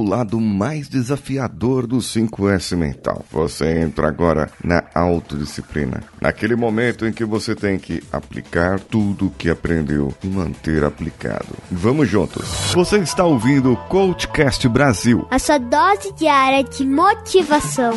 o lado mais desafiador do 5S mental. Você entra agora na autodisciplina. Naquele momento em que você tem que aplicar tudo o que aprendeu e manter aplicado. Vamos juntos. Você está ouvindo o Coachcast Brasil. A sua dose diária de motivação.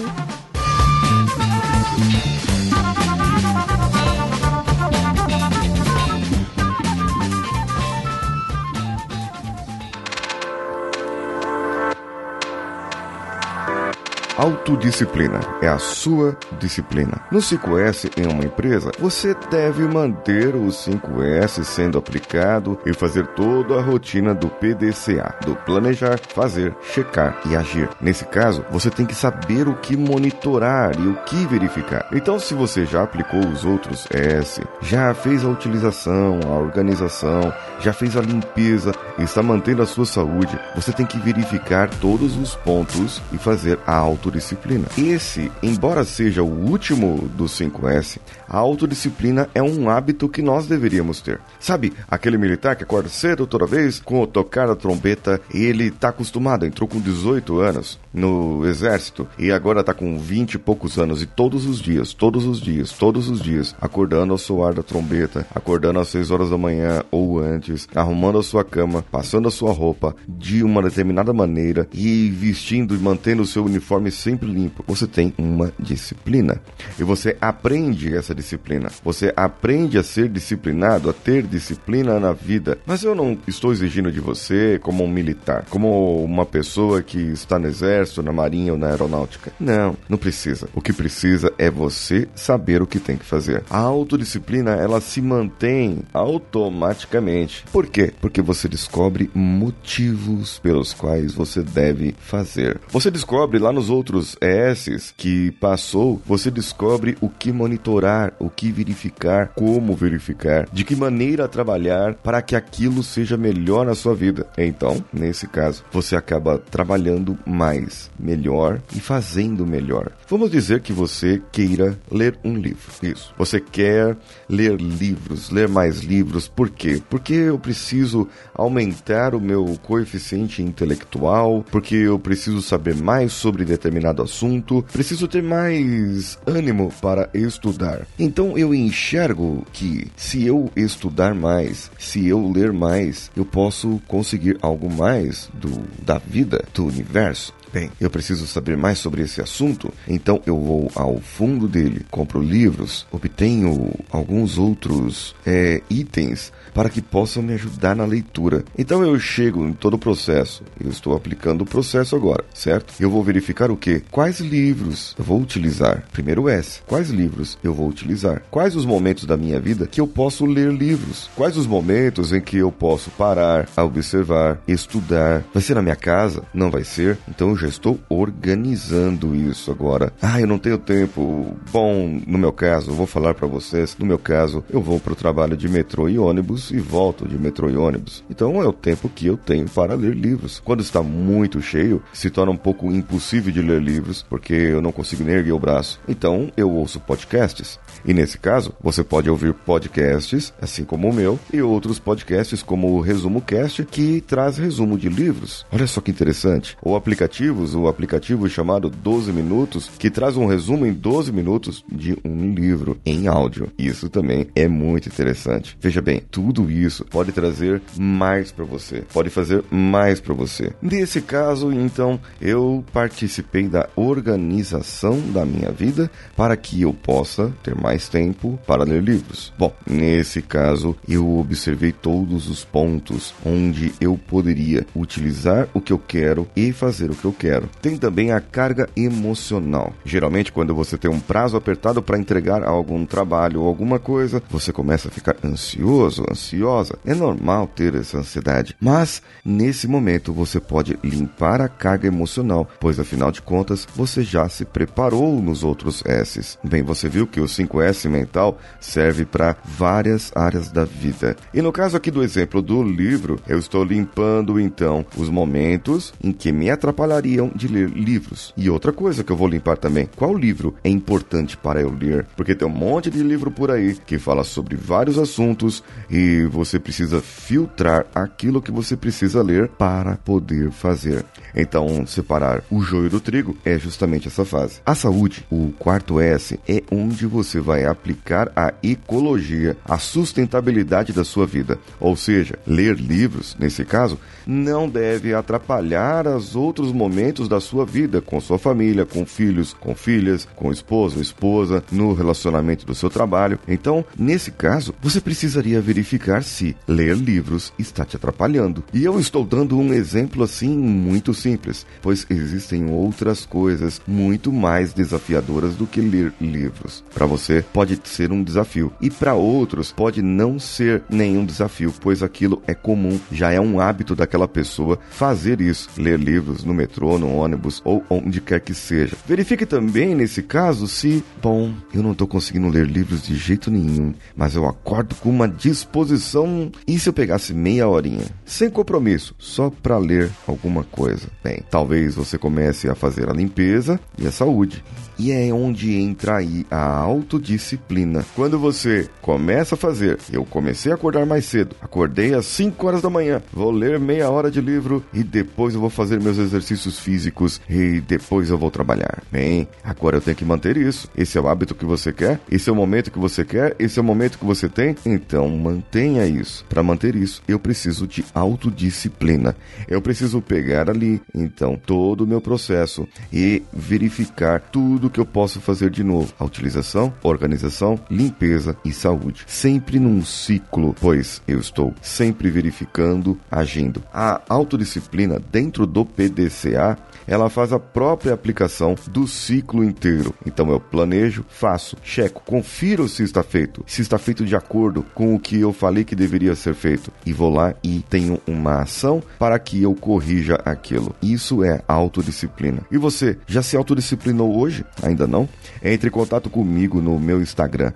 Autodisciplina é a sua disciplina. No 5S em uma empresa, você deve manter o 5S sendo aplicado e fazer toda a rotina do PDCA, do planejar, fazer, checar e agir. Nesse caso, você tem que saber o que monitorar e o que verificar. Então, se você já aplicou os outros S, já fez a utilização, a organização, já fez a limpeza e está mantendo a sua saúde, você tem que verificar todos os pontos e fazer a auto autodisciplina. Esse, embora seja o último dos 5S, a autodisciplina é um hábito que nós deveríamos ter. Sabe, aquele militar que acorda cedo toda vez com o tocar a trombeta, ele tá acostumado, entrou com 18 anos no exército e agora tá com 20 e poucos anos e todos os dias, todos os dias, todos os dias, acordando ao soar da trombeta, acordando às 6 horas da manhã ou antes, arrumando a sua cama, passando a sua roupa de uma determinada maneira e vestindo e mantendo o seu uniforme sempre limpo, você tem uma disciplina. E você aprende essa disciplina. Você aprende a ser disciplinado, a ter disciplina na vida. Mas eu não estou exigindo de você como um militar, como uma pessoa que está no exército, na marinha ou na aeronáutica. Não, não precisa. O que precisa é você saber o que tem que fazer. A autodisciplina, ela se mantém automaticamente. Por quê? Porque você descobre motivos pelos quais você deve fazer. Você descobre lá nos outros outros S's que passou, você descobre o que monitorar, o que verificar, como verificar, de que maneira trabalhar para que aquilo seja melhor na sua vida. Então, nesse caso, você acaba trabalhando mais, melhor e fazendo melhor. Vamos dizer que você queira ler um livro. Isso. Você quer ler livros, ler mais livros. Por quê? Porque eu preciso aumentar o meu coeficiente intelectual, porque eu preciso saber mais sobre determinados determinado assunto, preciso ter mais ânimo para estudar. Então eu enxergo que se eu estudar mais, se eu ler mais, eu posso conseguir algo mais do da vida, do universo. Bem, eu preciso saber mais sobre esse assunto, então eu vou ao fundo dele, compro livros, obtenho alguns outros é, itens para que possam me ajudar na leitura. Então eu chego em todo o processo, eu estou aplicando o processo agora, certo? Eu vou verificar o que? Quais livros eu vou utilizar? Primeiro S. Quais livros eu vou utilizar? Quais os momentos da minha vida que eu posso ler livros? Quais os momentos em que eu posso parar, observar, estudar? Vai ser na minha casa? Não vai ser? Então eu já estou organizando isso agora. Ah, eu não tenho tempo. Bom, no meu caso, vou falar para vocês, no meu caso, eu vou para o trabalho de metrô e ônibus e volto de metrô e ônibus. Então é o tempo que eu tenho para ler livros. Quando está muito cheio, se torna um pouco impossível de ler livros, porque eu não consigo nem erguer o braço. Então eu ouço podcasts. E nesse caso, você pode ouvir podcasts, assim como o meu, e outros podcasts como o Resumo Cast, que traz resumo de livros. Olha só que interessante. Ou aplicativos, o aplicativo chamado 12 Minutos, que traz um resumo em 12 minutos de um livro em áudio. Isso também é muito interessante. Veja bem, tudo isso pode trazer mais para você, pode fazer mais para você. Nesse caso, então, eu participei da organização da minha vida para que eu possa ter mais tempo para ler livros. Bom, nesse caso, eu observei todos os pontos onde eu poderia utilizar o que eu quero e fazer o que eu quero. Tem também a carga emocional. Geralmente, quando você tem um prazo apertado para entregar algum trabalho ou alguma coisa, você começa a ficar ansioso, ansiosa. É normal ter essa ansiedade, mas nesse momento você pode limpar a carga emocional, pois afinal de contas você já se preparou nos outros S's. Bem, você viu que o 5S mental serve para várias áreas da vida. E no caso aqui do exemplo do livro, eu estou limpando então os momentos em que me atrapalharia gostariam de ler livros. E outra coisa que eu vou limpar também, qual livro é importante para eu ler? Porque tem um monte de livro por aí que fala sobre vários assuntos e você precisa filtrar aquilo que você precisa ler para poder fazer. Então, separar o joio do trigo é justamente essa fase. A saúde, o quarto S, é onde você vai aplicar a ecologia, a sustentabilidade da sua vida. Ou seja, ler livros, nesse caso, não deve atrapalhar os outros momentos da sua vida com sua família, com filhos, com filhas, com esposo, esposa, no relacionamento do seu trabalho. Então, nesse caso, você precisaria verificar se ler livros está te atrapalhando. E eu estou dando um exemplo assim muito simples, pois existem outras coisas muito mais desafiadoras do que ler livros. Para você pode ser um desafio e para outros pode não ser nenhum desafio, pois aquilo é comum, já é um hábito daquela pessoa fazer isso, ler livros no metrô, no ônibus ou onde quer que seja. Verifique também nesse caso se, bom, eu não estou conseguindo ler livros de jeito nenhum, mas eu acordo com uma disposição e se eu pegasse meia horinha, sem compromisso, só para ler alguma coisa? Bem, talvez você comece a fazer a limpeza e a saúde. E é onde entra aí a autodisciplina. Quando você começa a fazer, eu comecei a acordar mais cedo, acordei às 5 horas da manhã, vou ler meia hora de livro e depois eu vou fazer meus exercícios físicos e depois eu vou trabalhar. Bem, agora eu tenho que manter isso. Esse é o hábito que você quer? Esse é o momento que você quer? Esse é o momento que você tem? Então mantenha isso. Para manter isso, eu preciso de autodisciplina. Eu preciso pegar ali, então, todo o meu processo e verificar tudo que eu posso fazer de novo. A utilização, organização, limpeza e saúde. Sempre num ciclo, pois eu estou sempre verificando, agindo. A autodisciplina dentro do PDCA ela faz a própria aplicação do ciclo inteiro. Então eu planejo, faço, checo, confiro se está feito, se está feito de acordo com o que eu falei que deveria ser feito e vou lá e tenho uma ação para que eu corrija aquilo. Isso é autodisciplina. E você já se autodisciplinou hoje? Ainda não? Entre em contato comigo no meu Instagram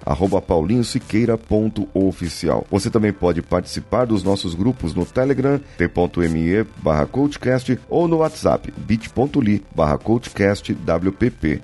paulinhosiqueira.oficial. Você também pode participar dos nossos grupos no Telegram t.me/coachcast ou no WhatsApp bit bit.ly barra.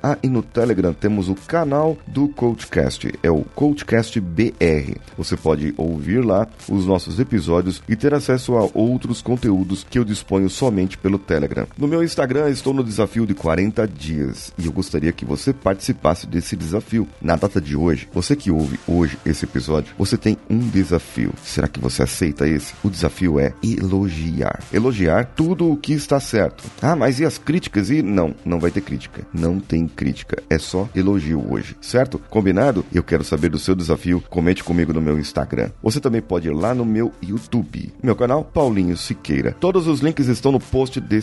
Ah, e no Telegram temos o canal do Coachcast, é o Coachcast BR. Você pode ouvir lá os nossos episódios e ter acesso a outros conteúdos que eu disponho somente pelo Telegram. No meu Instagram estou no desafio de 40 dias e eu gostaria que você participasse desse desafio. Na data de hoje, você que ouve hoje esse episódio, você tem um desafio. Será que você aceita esse? O desafio é elogiar. Elogiar tudo o que está certo. Ah, mas e as críticas e não, não vai ter crítica. Não tem crítica. É só elogio hoje, certo? Combinado? Eu quero saber do seu desafio. Comente comigo no meu Instagram. Você também pode ir lá no meu YouTube. Meu canal, Paulinho Siqueira. Todos os links estão no post desse